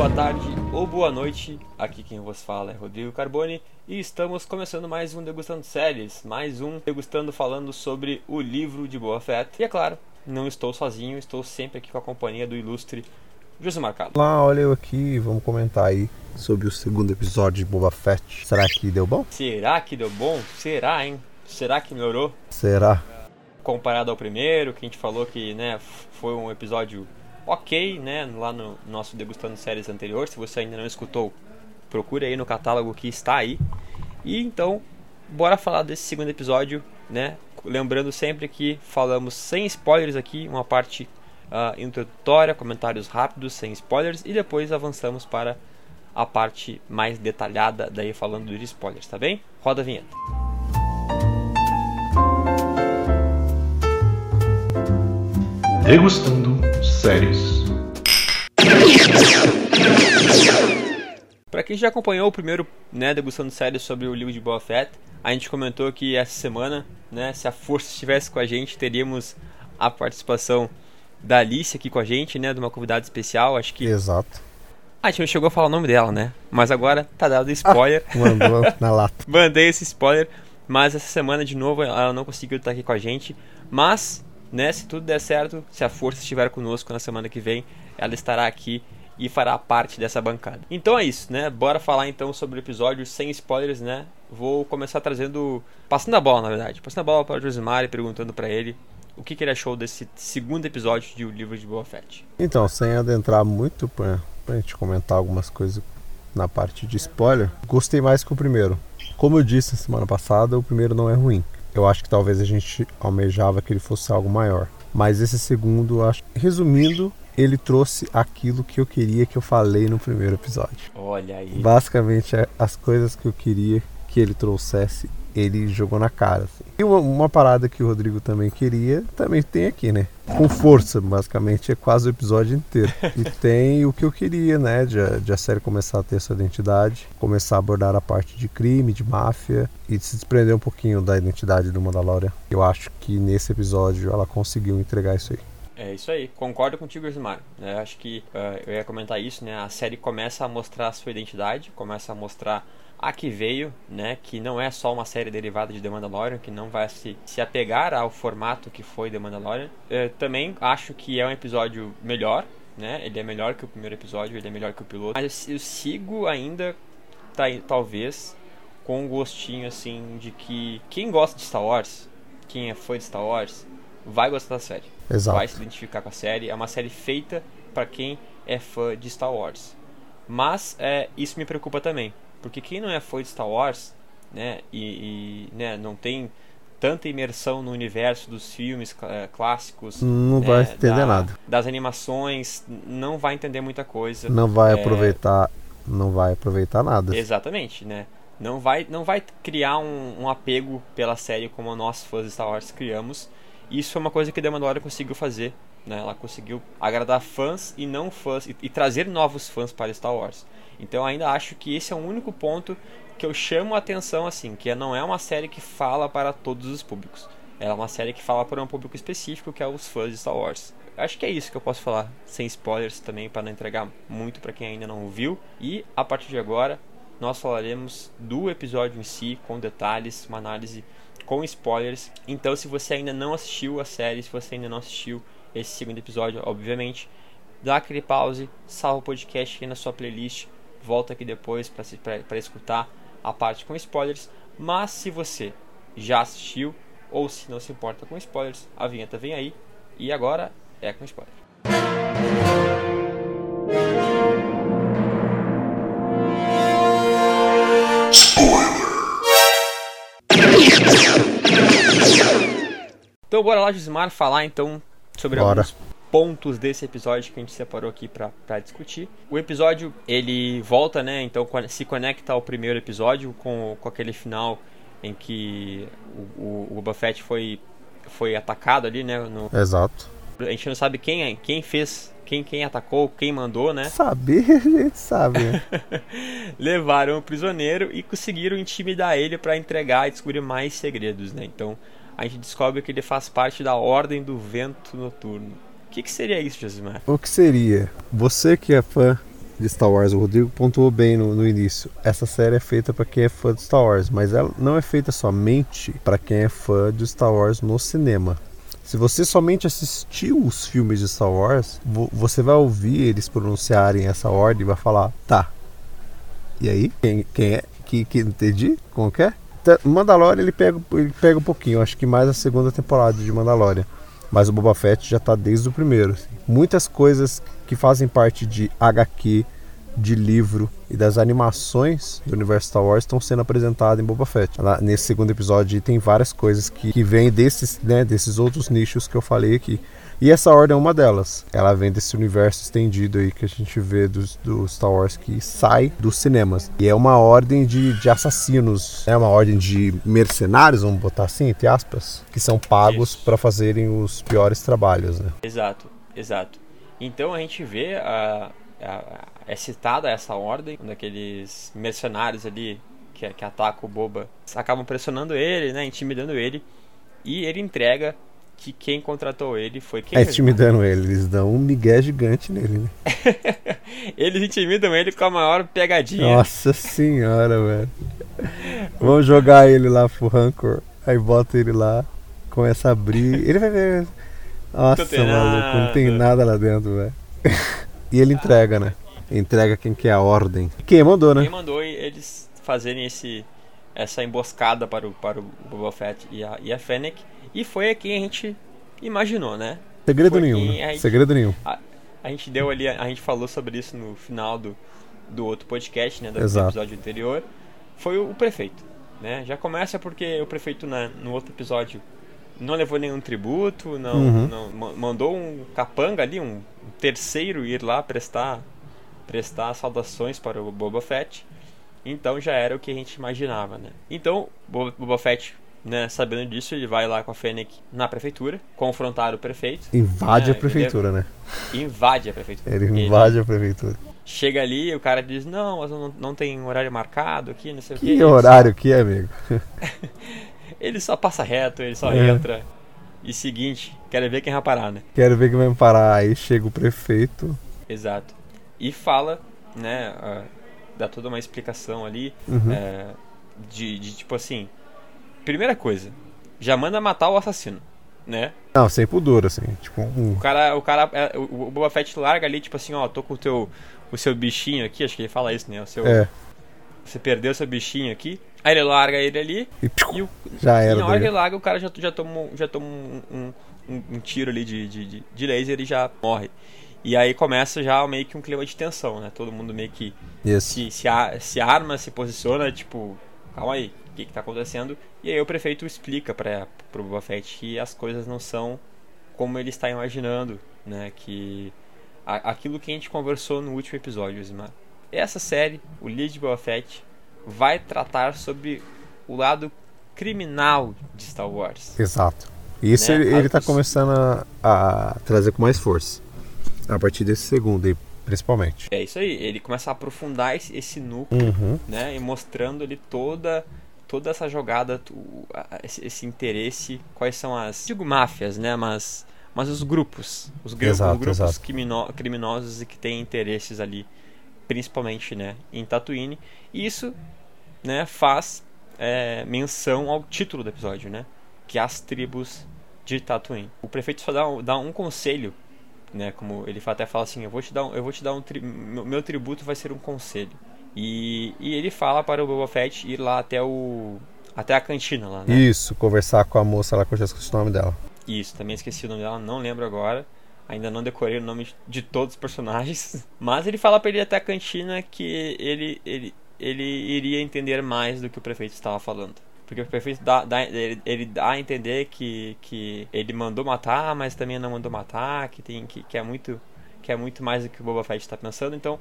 Boa tarde ou boa noite. Aqui quem vos fala é Rodrigo Carboni e estamos começando mais um Degustando Séries, mais um Degustando falando sobre o livro de Boa Fett. E é claro, não estou sozinho, estou sempre aqui com a companhia do ilustre José Marcado. Olá, olha eu aqui, vamos comentar aí sobre o segundo episódio de Boba Fett. Será que deu bom? Será que deu bom? Será, hein? Será que melhorou? Será? Comparado ao primeiro, que a gente falou que né, foi um episódio ok, né? Lá no nosso Degustando Séries anterior. Se você ainda não escutou, procure aí no catálogo que está aí. E então, bora falar desse segundo episódio, né? Lembrando sempre que falamos sem spoilers aqui, uma parte uh, introdutória, comentários rápidos, sem spoilers, e depois avançamos para a parte mais detalhada, daí falando de spoilers, tá bem? Roda a vinheta. Degustando séries. Para quem já acompanhou o primeiro, né, degustando séries sobre o livro de Boba Fett, a gente comentou que essa semana, né, se a força estivesse com a gente, teríamos a participação da Alice aqui com a gente, né, de uma convidada especial, acho que Exato. Ah, a gente não chegou a falar o nome dela, né? Mas agora tá dado spoiler. Ah, mandou na lata. Mandei esse spoiler, mas essa semana de novo ela não conseguiu estar aqui com a gente, mas né? Se tudo der certo, se a força estiver conosco na semana que vem, ela estará aqui e fará parte dessa bancada. Então é isso, né? Bora falar então sobre o episódio sem spoilers, né? Vou começar trazendo, passando a bola, na verdade, passando a bola para o Josimar e perguntando para ele o que, que, ele achou desse segundo episódio de O Livro de Boa Fett. Então, sem adentrar muito para a gente comentar algumas coisas na parte de spoiler, gostei mais que o primeiro. Como eu disse semana passada, o primeiro não é ruim eu acho que talvez a gente almejava que ele fosse algo maior. Mas esse segundo, acho, resumindo, ele trouxe aquilo que eu queria que eu falei no primeiro episódio. Olha aí. Basicamente, é as coisas que eu queria que ele trouxesse, ele jogou na cara. Assim. E uma, uma, parada que o Rodrigo também queria, também tem aqui, né? Com força, basicamente, é quase o episódio inteiro. E tem o que eu queria, né? De, de a série começar a ter sua identidade, começar a abordar a parte de crime, de máfia e de se desprender um pouquinho da identidade do Mandalorian. Eu acho que nesse episódio ela conseguiu entregar isso aí. É isso aí, concordo contigo, Ismar. É, acho que uh, eu ia comentar isso, né? A série começa a mostrar a sua identidade, começa a mostrar a que veio, né, que não é só uma série derivada de The Mandalorian, que não vai se, se apegar ao formato que foi The Mandalorian. Eu também acho que é um episódio melhor, né, ele é melhor que o primeiro episódio, ele é melhor que o piloto, mas eu sigo ainda, tá, talvez, com um gostinho, assim, de que quem gosta de Star Wars, quem é fã de Star Wars, vai gostar da série. Exato. Vai se identificar com a série, é uma série feita para quem é fã de Star Wars. Mas é, isso me preocupa também, porque quem não é fã de Star Wars, né, e, e né, não tem tanta imersão no universo dos filmes uh, clássicos, não né, vai entender da, nada. Das animações, não vai entender muita coisa. Não vai é... aproveitar, não vai aproveitar nada. Exatamente, né? Não vai, não vai criar um, um, apego pela série como nós fãs de Star Wars criamos. Isso é uma coisa que The Mandalorian conseguiu fazer, né? Ela conseguiu agradar fãs e não fãs e, e trazer novos fãs para Star Wars. Então ainda acho que esse é o único ponto que eu chamo a atenção assim, que não é uma série que fala para todos os públicos. Ela é uma série que fala para um público específico, que é os fãs de Star Wars. Acho que é isso que eu posso falar, sem spoilers também, para não entregar muito para quem ainda não viu. E a partir de agora, nós falaremos do episódio em si, com detalhes, uma análise com spoilers. Então, se você ainda não assistiu a série, se você ainda não assistiu esse segundo episódio, obviamente, dá aquele pause, salva o podcast aqui na sua playlist volta aqui depois para escutar a parte com spoilers. Mas se você já assistiu ou se não se importa com spoilers, a vinheta vem aí e agora é com spoiler. Então bora lá, Gismar, falar então sobre Bora. alguns pontos desse episódio que a gente separou aqui para discutir. O episódio ele volta, né? Então se conecta ao primeiro episódio com, com aquele final em que o, o, o Boba Fett foi foi atacado ali, né? No, Exato. A gente não sabe quem, é, quem fez, quem, quem atacou, quem mandou, né? Saber, a gente sabe. Levaram o prisioneiro e conseguiram intimidar ele para entregar e descobrir mais segredos, né? Então a gente descobre que ele faz parte da Ordem do Vento Noturno. O que, que seria isso, Josimar? O que seria? Você que é fã de Star Wars, o Rodrigo pontuou bem no, no início. Essa série é feita para quem é fã de Star Wars, mas ela não é feita somente para quem é fã de Star Wars no cinema. Se você somente assistiu os filmes de Star Wars, você vai ouvir eles pronunciarem essa ordem e vai falar, tá. E aí? Quem, quem é? Que, que entendi? Como que é? Mandalorian ele pega, ele pega um pouquinho, acho que mais a segunda temporada de Mandalorian. Mas o Boba Fett já tá desde o primeiro. Assim. Muitas coisas que fazem parte de HQ, de livro e das animações do universo Star Wars estão sendo apresentadas em Boba Fett. Nesse segundo episódio tem várias coisas que, que vêm desses, né, desses outros nichos que eu falei aqui. E essa ordem é uma delas. Ela vem desse universo estendido aí que a gente vê do, do Star Wars que sai dos cinemas. E é uma ordem de, de assassinos, é uma ordem de mercenários, vamos botar assim, entre aspas, que são pagos para fazerem os piores trabalhos, né? Exato, exato. Então a gente vê a, a, é citada essa ordem, daqueles mercenários ali que, que atacam o Boba, acabam pressionando ele, né, intimidando ele, e ele entrega que quem contratou ele foi quem? É, intimidando ele, eles dão um migué gigante nele, né? eles intimidam ele com a maior pegadinha. Nossa senhora, velho. Vamos jogar ele lá pro Rancor, aí bota ele lá, começa a abrir, ele vai ver... Nossa, não maluco, não tem nada lá dentro, velho. e ele entrega, né? Entrega quem quer a ordem. Quem mandou, né? Quem mandou eles fazerem esse, essa emboscada para o, para o Boba Fett e a, e a Fennec. E foi a quem a gente imaginou, né? Segredo foi nenhum. Né? Gente, Segredo nenhum. A, a, gente deu ali, a, a, gente falou sobre isso no final do, do outro podcast, né? Do Exato. episódio anterior. Foi o, o, prefeito. Né? Já começa porque o prefeito na, no outro episódio não levou nenhum tributo, não, uhum. não mandou um capanga ali, um terceiro ir lá prestar prestar saudações para o Boba Fett. Então já era o que a gente imaginava, né? Então, Boba Fett, né, sabendo disso, ele vai lá com a Fennec na prefeitura, confrontar o prefeito. Invade né, a prefeitura, ele... né? Invade a prefeitura. Ele invade ele... a prefeitura. Chega ali o cara diz: Não, mas não, não tem horário marcado aqui, não sei que o que. Que horário só... que é, amigo? ele só passa reto, ele só é. entra. E seguinte, quero ver quem vai parar, né? Quero ver quem vai parar. Aí chega o prefeito. Exato. E fala, né? Uh, dá toda uma explicação ali. Uhum. Uh, de, de tipo assim. Primeira coisa, já manda matar o assassino, né? Não, sem pudor, assim. Tipo, um... O cara, o cara, é, o Boba Fett larga ali, tipo assim, ó, tô com o teu, o seu bichinho aqui, acho que ele fala isso, né? O seu, é. Você perdeu seu bichinho aqui. Aí ele larga ele ali. E, e o, já era. E na hora que ele larga, o cara já, já toma, já toma um, um, um, um tiro ali de, de, de laser e já morre. E aí começa já meio que um clima de tensão, né? Todo mundo meio que se, se, se arma, se posiciona, tipo, calma aí, o que, que tá acontecendo? E aí o prefeito explica para pro Boba Fett que as coisas não são como ele está imaginando, né? Que a, aquilo que a gente conversou no último episódio, Zimar. Essa série, o Lead Boba Fett, vai tratar sobre o lado criminal de Star Wars. Exato. Isso né? ele, está começando a, a trazer com mais força. A partir desse segundo aí, principalmente. É isso aí, ele começa a aprofundar esse, esse núcleo, uhum. né? E mostrando ali toda toda essa jogada, esse, esse, interesse, quais são as, digo máfias, né? Mas, mas os grupos, os, gru exato, os grupos. Crimino criminosos e que têm interesses ali, principalmente, né? Em Tatooine. E isso, né? Faz é, menção ao título do episódio, né? Que é as tribos de Tatooine. O prefeito só dá, dá um conselho né? Como ele até fala assim, eu vou te dar um, eu vou te dar um tri, meu, tributo vai ser um conselho. E, e ele fala para o Boba Fett ir lá até o até a cantina lá, né? Isso, conversar com a moça lá que eu já esqueci o nome dela. Isso, também esqueci o nome dela, não lembro agora. Ainda não decorei o nome de todos os personagens. Mas ele fala para ele ir até a cantina que ele, ele, ele iria entender mais do que o prefeito estava falando. Porque o prefeito dá, dá, ele, ele, dá a entender que, que ele mandou matar, mas também não mandou matar, que, tem, que, que, é, muito, que é muito mais do que o Boba Fett está pensando. Então,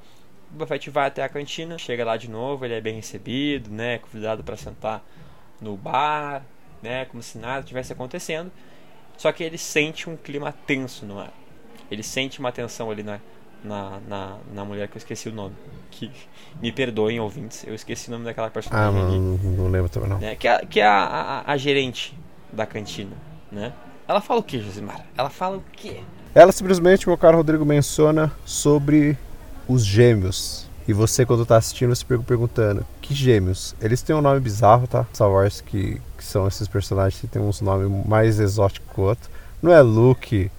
Boba Fett vai até a cantina, chega lá de novo, ele é bem recebido, né, convidado para sentar no bar, né, como se nada tivesse acontecendo. Só que ele sente um clima tenso no ar. Ele sente uma tensão ali na, na, na, na mulher que eu esqueci o nome. Que me perdoem, ouvintes, eu esqueci o nome daquela personagem. Ah, não, não lembro também não. né? Que é, que é a, a, a gerente da cantina, né? Ela fala o que, Josimar? Ela fala o quê? Ela simplesmente, meu caro Rodrigo, menciona sobre os gêmeos. E você, quando tá assistindo, se perguntando: que gêmeos? Eles têm um nome bizarro, tá? Star Wars, que, que são esses personagens que tem uns nomes mais exóticos que o outro. Não é Luke,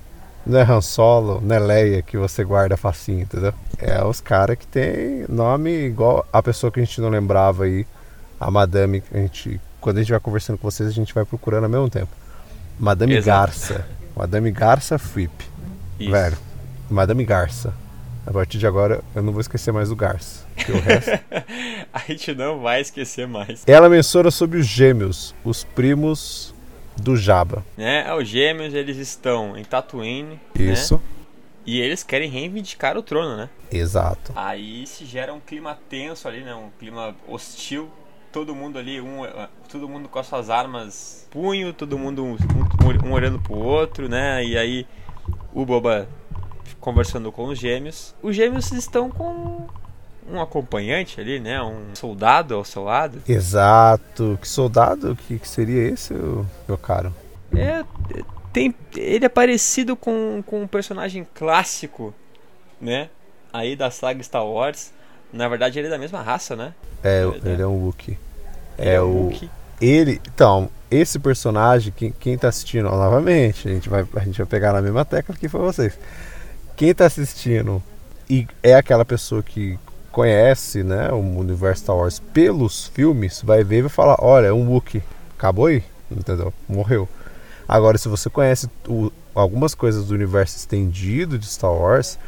não é Han Solo, não é Leia que você guarda facinho, entendeu? É os caras que tem nome igual a pessoa que a gente não lembrava aí, a Madame, a gente, quando a gente vai conversando com vocês, a gente vai procurando ao mesmo tempo. Madame Exato. Garça. Madame Garça. Isso. Velho, Madame Garça. A partir de agora eu não vou esquecer mais do Garça. porque o resto... a gente não vai esquecer mais. Ela menciona sobre os gêmeos, os primos do Jabba. Né? É, Os gêmeos, eles estão em Tatooine. né? Isso. E eles querem reivindicar o trono, né? Exato. Aí se gera um clima tenso ali, né? Um clima hostil. Todo mundo ali, um, todo mundo com as suas armas punho, todo mundo um, um- um olhando pro outro, né? E aí o Boba conversando com os gêmeos. Os gêmeos estão com um acompanhante ali, né? Um soldado ao seu lado. Exato. Que soldado que, que seria esse, meu caro? É, tem, ele é parecido com, com um personagem clássico, né? Aí da saga Star Wars. Na verdade, ele é da mesma raça, né? É, Verdade. ele é um Wookiee. Ele É o. Ele, então, esse personagem, quem, quem tá assistindo, ó, novamente, a gente, vai, a gente vai pegar na mesma tecla que foi vocês. Quem tá assistindo e é aquela pessoa que conhece, né, o universo Star Wars pelos filmes, vai ver e vai falar, olha, é um Wookiee. Acabou aí, entendeu? Morreu. Agora, se você conhece o- algumas coisas do universo estendido de Star Wars,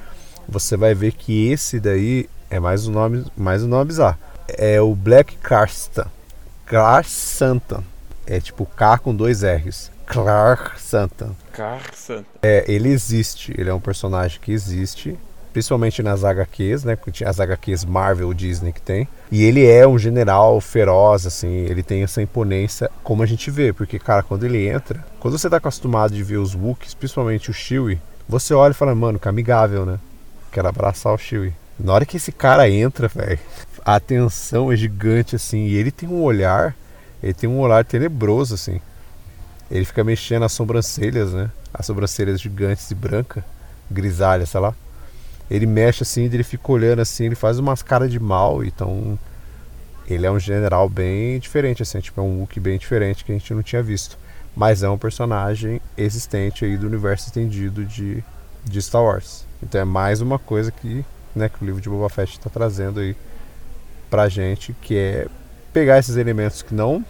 você vai ver que esse daí é mais um nome, mais um nome bizarro. É o Black Carstan. Clark Santa. É tipo K com dois R's. Clark Santa. Carça. É, ele existe, ele é um personagem que existe, principalmente nas HQs, né? As HQs Marvel Disney que tem. E ele é um general feroz, assim, ele tem essa imponência, como a gente vê, porque, cara, quando ele entra, quando você tá acostumado de ver os Wookiees, principalmente o Chewie, você olha e fala, mano, que amigável, né? Quero abraçar o Chewie. Na hora que esse cara entra, velho, a tensão é gigante, assim, e ele tem um olhar, ele tem um olhar tenebroso, assim. Ele fica mexendo as sobrancelhas, né? As sobrancelhas gigantes e branca, grisalha, sei lá. Ele mexe assim, ele fica olhando assim, ele faz umas caras de mal, então ele é um general bem diferente, assim, tipo, é um look bem diferente que a gente não tinha visto. Mas é um personagem existente aí do universo estendido de, de Star Wars. Então é mais uma coisa que, né, que o livro de Boba Fett está trazendo aí pra gente, que é pegar esses elementos que não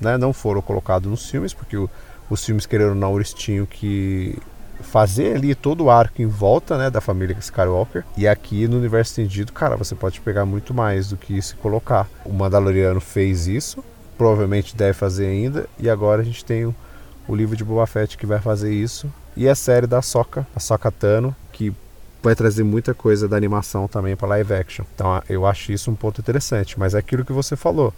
né, não foram colocados nos filmes, porque o- os filmes quereram não eles tinham que fazer ali todo o arco em volta né, da família Skywalker. E aqui no universo estendido, cara, você pode pegar muito mais do que isso e colocar. O Mandaloriano fez isso, provavelmente deve fazer ainda, e agora a gente tem o, o livro de Boba Fett que vai fazer isso. E a série da Soca, a Soca Tano, que vai trazer muita coisa da animação também para live action. Então eu acho isso um ponto interessante, mas é aquilo que você falou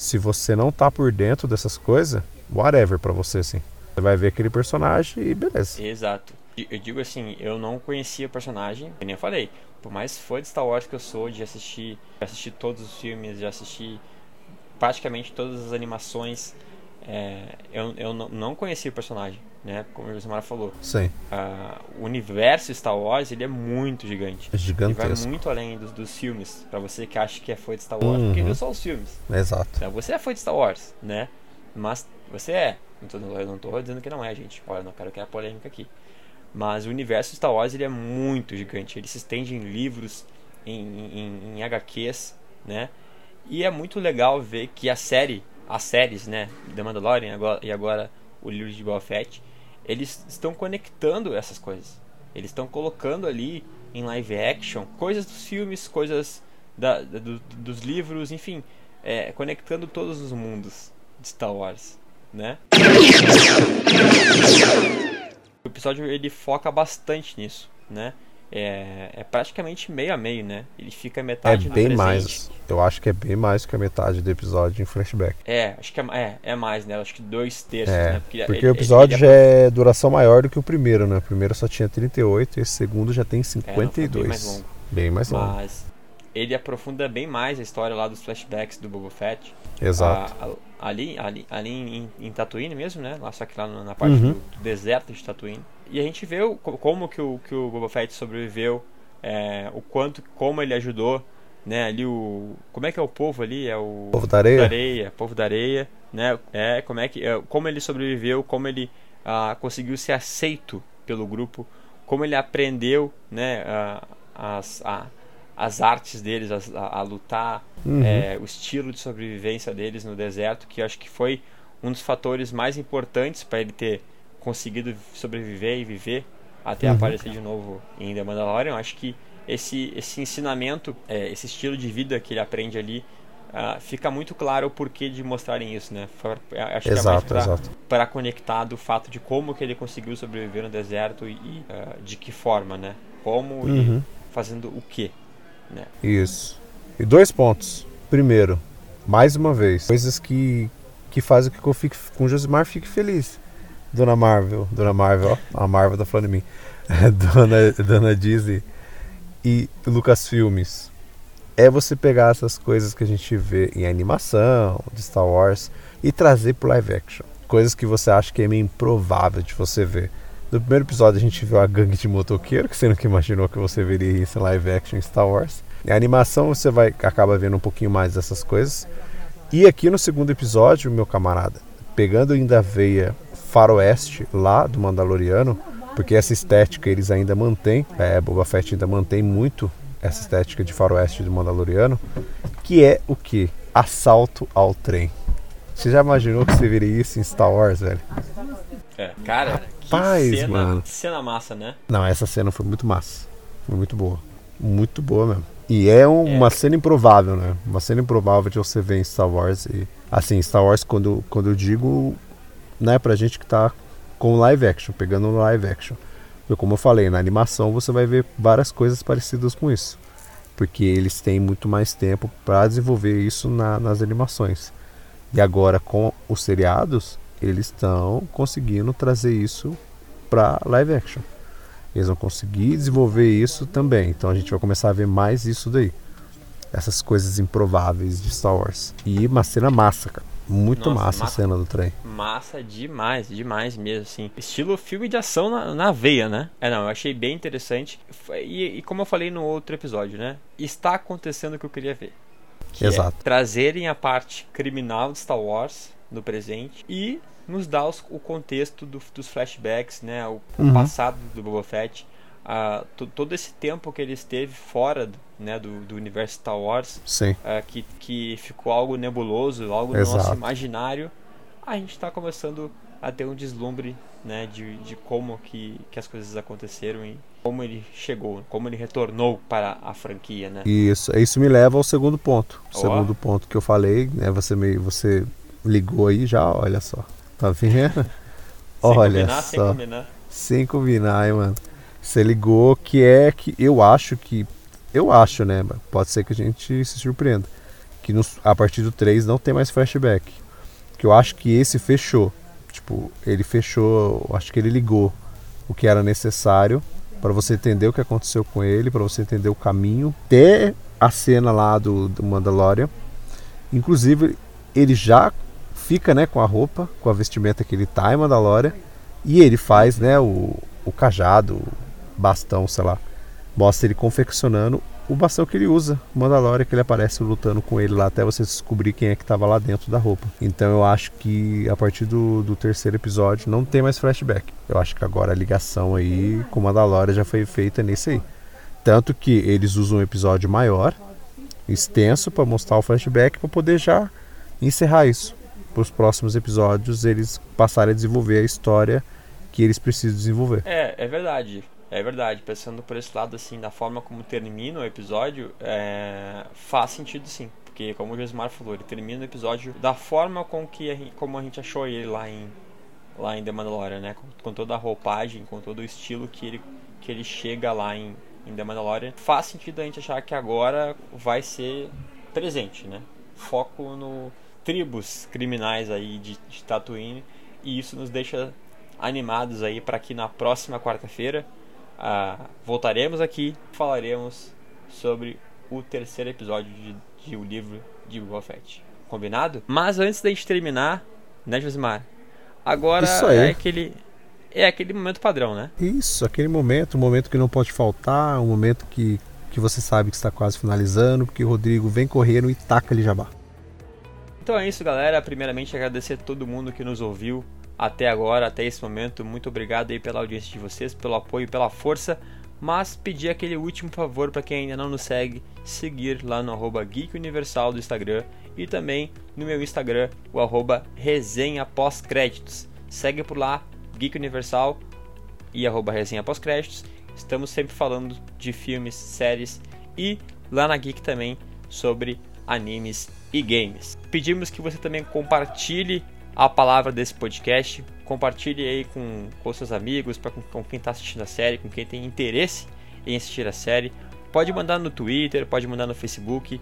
se você não tá por dentro dessas coisas, whatever pra você, assim. Você vai ver aquele personagem e beleza. Exato. Eu digo assim, eu não conhecia o personagem, nem eu falei. Por mais fã de Star Wars que eu sou, de assistir, assistir todos os filmes, de assistir praticamente todas as animações, é, eu, eu não conhecia o personagem, né? Como o Josimar falou. Sim, Ah, o universo Star Wars, ele é muito gigante. é Ele vai gigantesco. muito além dos, dos filmes, pra você que acha que é fã de Star Wars, porque Uhum. viu só os filmes. Exato. Então, Você é fã de Star Wars, né? Mas você é. Não tô, não tô dizendo que não é, gente. Olha, não quero criar polêmica aqui. Mas o universo Star Wars ele é muito gigante. Ele se estende em livros, em, em, em HQs, né? E é muito legal ver que a série, as séries, né? The Mandalorian agora, e agora o livro de Boba Fett, eles estão conectando essas coisas. Eles estão colocando ali em live action coisas dos filmes, coisas da, do- dos livros, enfim, é, conectando todos os mundos de Star Wars, né? O episódio ele foca bastante nisso, né? É, é praticamente meio a meio, né? Ele fica metade é bem mais. Eu acho que é bem mais que a metade do episódio em flashback. É, acho que é, é, é mais, né? Acho que dois terços, é, né? Porque, porque ele, o episódio ele, ele já é duração maior do que o primeiro, né? O primeiro só tinha 38 e esse segundo já tem 52. É, não, bem mais longo. Bem mais longo. Mas ele aprofunda bem mais a história lá dos flashbacks do Boba Fett. Exato. A, a, ali ali, ali em, em, Tatooine mesmo, né? Lá, só que lá na parte uhum. do, do, deserto de Tatooine. E a gente vê o, como que o, que o Boba Fett sobreviveu, é, o quanto, como ele ajudou, né? Ali o... Como é que é o povo ali? É o... Povo da areia? Da areia povo da areia, né? É, como é que... É, como ele sobreviveu, como ele ah, conseguiu ser aceito pelo grupo, como ele aprendeu, né? Ah, as... A, as artes deles a, a, a lutar, uhum. é, o estilo de sobrevivência deles no deserto, que acho que foi um dos fatores mais importantes para ele ter conseguido sobreviver e viver até uhum. aparecer de novo em The Mandalorian. Acho que esse, esse ensinamento, é, esse estilo de vida que ele aprende ali, uh, fica muito claro o porquê de mostrarem isso, né? Acho exato, que é mais para conectar do fato de como que ele conseguiu sobreviver no deserto e, e uh, de que forma, né? Como uhum. e fazendo o quê. Né? Isso. E dois pontos. Primeiro, mais uma vez, coisas que, que fazem com que eu fique, com o Josimar fique feliz. Dona Marvel, Dona Marvel, ó, a Marvel tá falando de mim. Dona, Dona Disney e Lucas Filmes. É você pegar essas coisas que a gente vê em animação, de Star Wars, e trazer pro live action. Coisas que você acha que é meio improvável de você ver. No primeiro episódio a gente viu a gangue de motoqueiro, que você nunca imaginou que você veria isso em live action em Star Wars. A animação você vai acaba vendo um pouquinho mais dessas coisas. E aqui no segundo episódio, meu camarada, pegando ainda a veia faroeste lá do Mandaloriano, porque essa estética eles ainda mantêm, é, Boba Fett ainda mantém muito essa estética de faroeste do Mandaloriano, que é o que? Assalto ao trem. Você já imaginou que você veria isso em Star Wars, velho? É, cara, Rapaz, cena, mano. cena massa, né? Não, essa cena foi muito massa. Foi muito boa. Muito boa mesmo. E é uma é. cena improvável, né? Uma cena improvável de você ver em Star Wars. E, assim, Star Wars, quando, quando eu digo, né, pra gente que tá com live action, pegando live action. Porque, como eu falei, na animação você vai ver várias coisas parecidas com isso. Porque eles têm muito mais tempo para desenvolver isso na, nas animações. E agora, com os seriados, eles estão conseguindo trazer isso para live action. Eles vão conseguir desenvolver isso também. Então a gente vai começar a ver mais isso daí. Essas coisas improváveis de Star Wars. E uma cena massa, cara. Muito Nossa, massa, massa, a cena do trem. Massa demais, demais mesmo, assim. Estilo filme de ação na, na veia, né? É, não, eu achei bem interessante. E, e, como eu falei no outro episódio, né? Está acontecendo o que eu queria ver. Que é Exato. É trazerem a parte criminal de Star Wars no presente e nos dá os, o contexto do, dos flashbacks, né, o uhum. passado do Boba Fett, uh, todo esse tempo que ele esteve fora né, do, do universo Star Wars, uh, que, que ficou algo nebuloso, algo Exato. no nosso imaginário, a gente está começando a ter um deslumbre né, de, de como que, que as coisas aconteceram e como ele chegou, como ele retornou para a franquia, né? Isso, isso me leva ao segundo ponto. O oh. segundo ponto que eu falei, né, você me, você ligou aí já, olha só. Tá vendo? Olha combinar, só. Sem combinar. Sem combinar, hein, mano. Você ligou que é que eu acho que. Eu acho, né? Pode ser que a gente se surpreenda. Que no, a partir do 3 não tem mais flashback. Que eu acho que esse fechou. Tipo, ele fechou. Acho que ele ligou o que era necessário para você entender o que aconteceu com ele, para você entender o caminho até a cena lá do, do Mandalorian. Inclusive, ele já fica né, com a roupa, com a vestimenta que ele tá em Mandalorian. E ele faz né, o, o cajado, bastão, sei lá. Mostra ele confeccionando o bastão que ele usa, o Mandalorian, que ele aparece lutando com ele lá até você descobrir quem é que estava lá dentro da roupa. Então eu acho que a partir do, do terceiro episódio não tem mais flashback. Eu acho que agora a ligação aí com o Mandalorian já foi feita nesse aí. Tanto que eles usam um episódio maior, extenso, para mostrar o flashback, para poder já encerrar isso para os próximos episódios eles passarem a desenvolver a história que eles precisam desenvolver. É, é verdade. É verdade, pensando por esse lado, assim, da forma como termina o episódio, é... faz sentido sim. Porque, como o Josmar falou, ele termina o episódio da forma com que a gente, como a gente achou ele lá em, lá em The Mandalorian, né? Com, com, toda a roupagem, com todo o estilo que ele, que ele chega lá em, em The Mandalorian, faz sentido a gente achar que agora vai ser presente, né? Foco no tribos criminais aí de, de Tatooine e isso nos deixa animados aí para que na próxima quarta-feira uh, voltaremos aqui falaremos sobre o terceiro episódio de, de O Livro de Boba Fett. Combinado? Mas antes da gente terminar, né, Josimar? Agora é aquele é aquele momento padrão, né? Isso, aquele momento, um momento que não pode faltar, um momento que, que você sabe que está quase finalizando, porque o Rodrigo vem correndo e taca ali jabá. Então é isso, galera. Primeiramente, agradecer a todo mundo que nos ouviu até agora, até esse momento. Muito obrigado aí pela audiência de vocês, pelo apoio, pela força. Mas pedir aquele último favor para quem ainda não nos segue, seguir lá no arroba Geek Universal do Instagram e também no meu Instagram, o arroba resenha pós-créditos. Segue por lá, Geek Universal e arroba resenha pós-créditos. Estamos sempre falando de filmes, séries e lá na Geek também sobre animes e games. Pedimos que você também compartilhe a palavra desse podcast, compartilhe aí com, com seus amigos, pra, com, com quem está assistindo a série, com quem tem interesse em assistir a série. Pode mandar no Twitter, pode mandar no Facebook,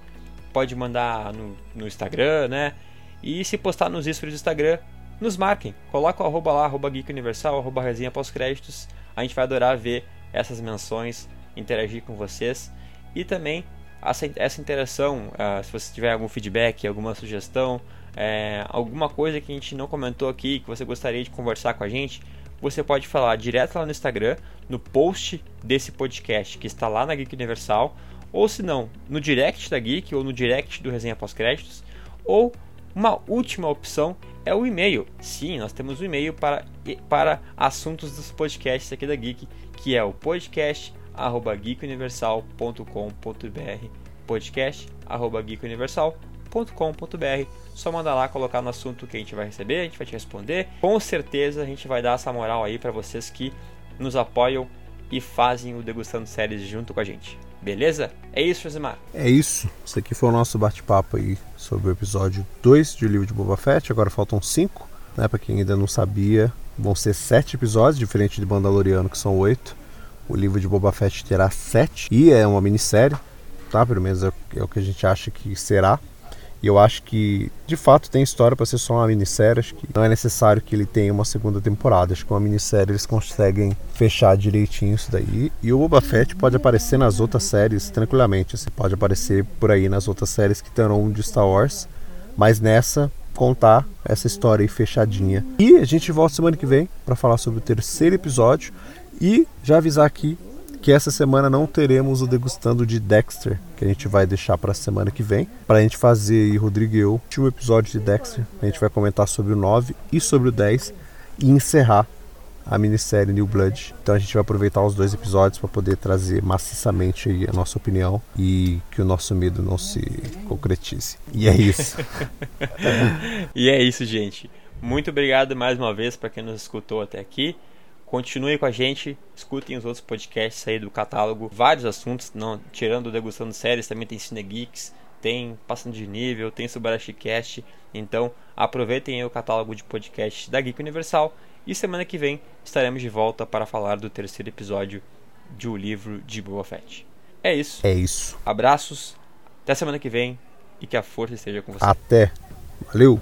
pode mandar no, no Instagram, né? E se postar nos stories do Instagram, nos marquem. Coloca o arroba lá, arroba Geek Universal, arroba resenha pós-créditos. A gente vai adorar ver essas menções, interagir com vocês. E também essa, essa interação, uh, se você tiver algum feedback, alguma sugestão, é, alguma coisa que a gente não comentou aqui, que você gostaria de conversar com a gente, você pode falar direto lá no Instagram, no post desse podcast que está lá na Geek Universal, ou se não, no direct da Geek ou no direct do Resenha Pós-Créditos, ou uma última opção é o e-mail. Sim, nós temos o um e-mail para, para assuntos dos podcasts aqui da Geek, que é o podcast@geekuniversal.com.br. podcast@geekuniversal.com.br. Só manda lá colocar no assunto que a gente vai receber, a gente vai te responder. Com certeza a gente vai dar essa moral aí para vocês que nos apoiam e fazem o Degustando Séries junto com a gente. Beleza? É isso, Josimar. É isso. Esse aqui foi o nosso bate-papo aí sobre o episódio 2 de O Livro de Boba Fett. Agora faltam 5, né? Pra quem ainda não sabia, vão ser 7 episódios, diferente de Mandaloriano, que são 8. O livro de Boba Fett terá 7 e é uma minissérie, tá? Pelo menos é, é o que a gente acha que será. E eu acho que, de fato, tem história para ser só uma minissérie. Acho que não é necessário que ele tenha uma segunda temporada. Acho que uma minissérie eles conseguem fechar direitinho isso daí. E o Boba Fett pode aparecer nas outras séries tranquilamente. Você pode aparecer por aí nas outras séries que terão de Star Wars. Mas nessa, contar essa história aí fechadinha. E a gente volta semana que vem para falar sobre o terceiro episódio. E já avisar aqui que essa semana não teremos o degustando de Dexter, que a gente vai deixar para a semana que vem, para a gente fazer, e Rodrigo e eu, o episódio de Dexter. A gente vai comentar sobre o 9 e sobre o 10 e encerrar a minissérie New Blood. Então a gente vai aproveitar os dois episódios para poder trazer maciçamente aí a nossa opinião e que o nosso medo não se concretize. E é isso. e é isso, gente. Muito obrigado mais uma vez para quem nos escutou até aqui. Continue com a gente, escutem os outros podcasts aí do catálogo, vários assuntos, não tirando o Degustando Séries, também tem Cine Geeks, tem Passando de Nível, tem Subarashi Cast. Então aproveitem o catálogo de podcasts da Geek Universal e semana que vem estaremos de volta para falar do terceiro episódio de O Livro de Boba Fett. É isso. É isso. Abraços, até semana que vem e que a força esteja com você. Até. Valeu.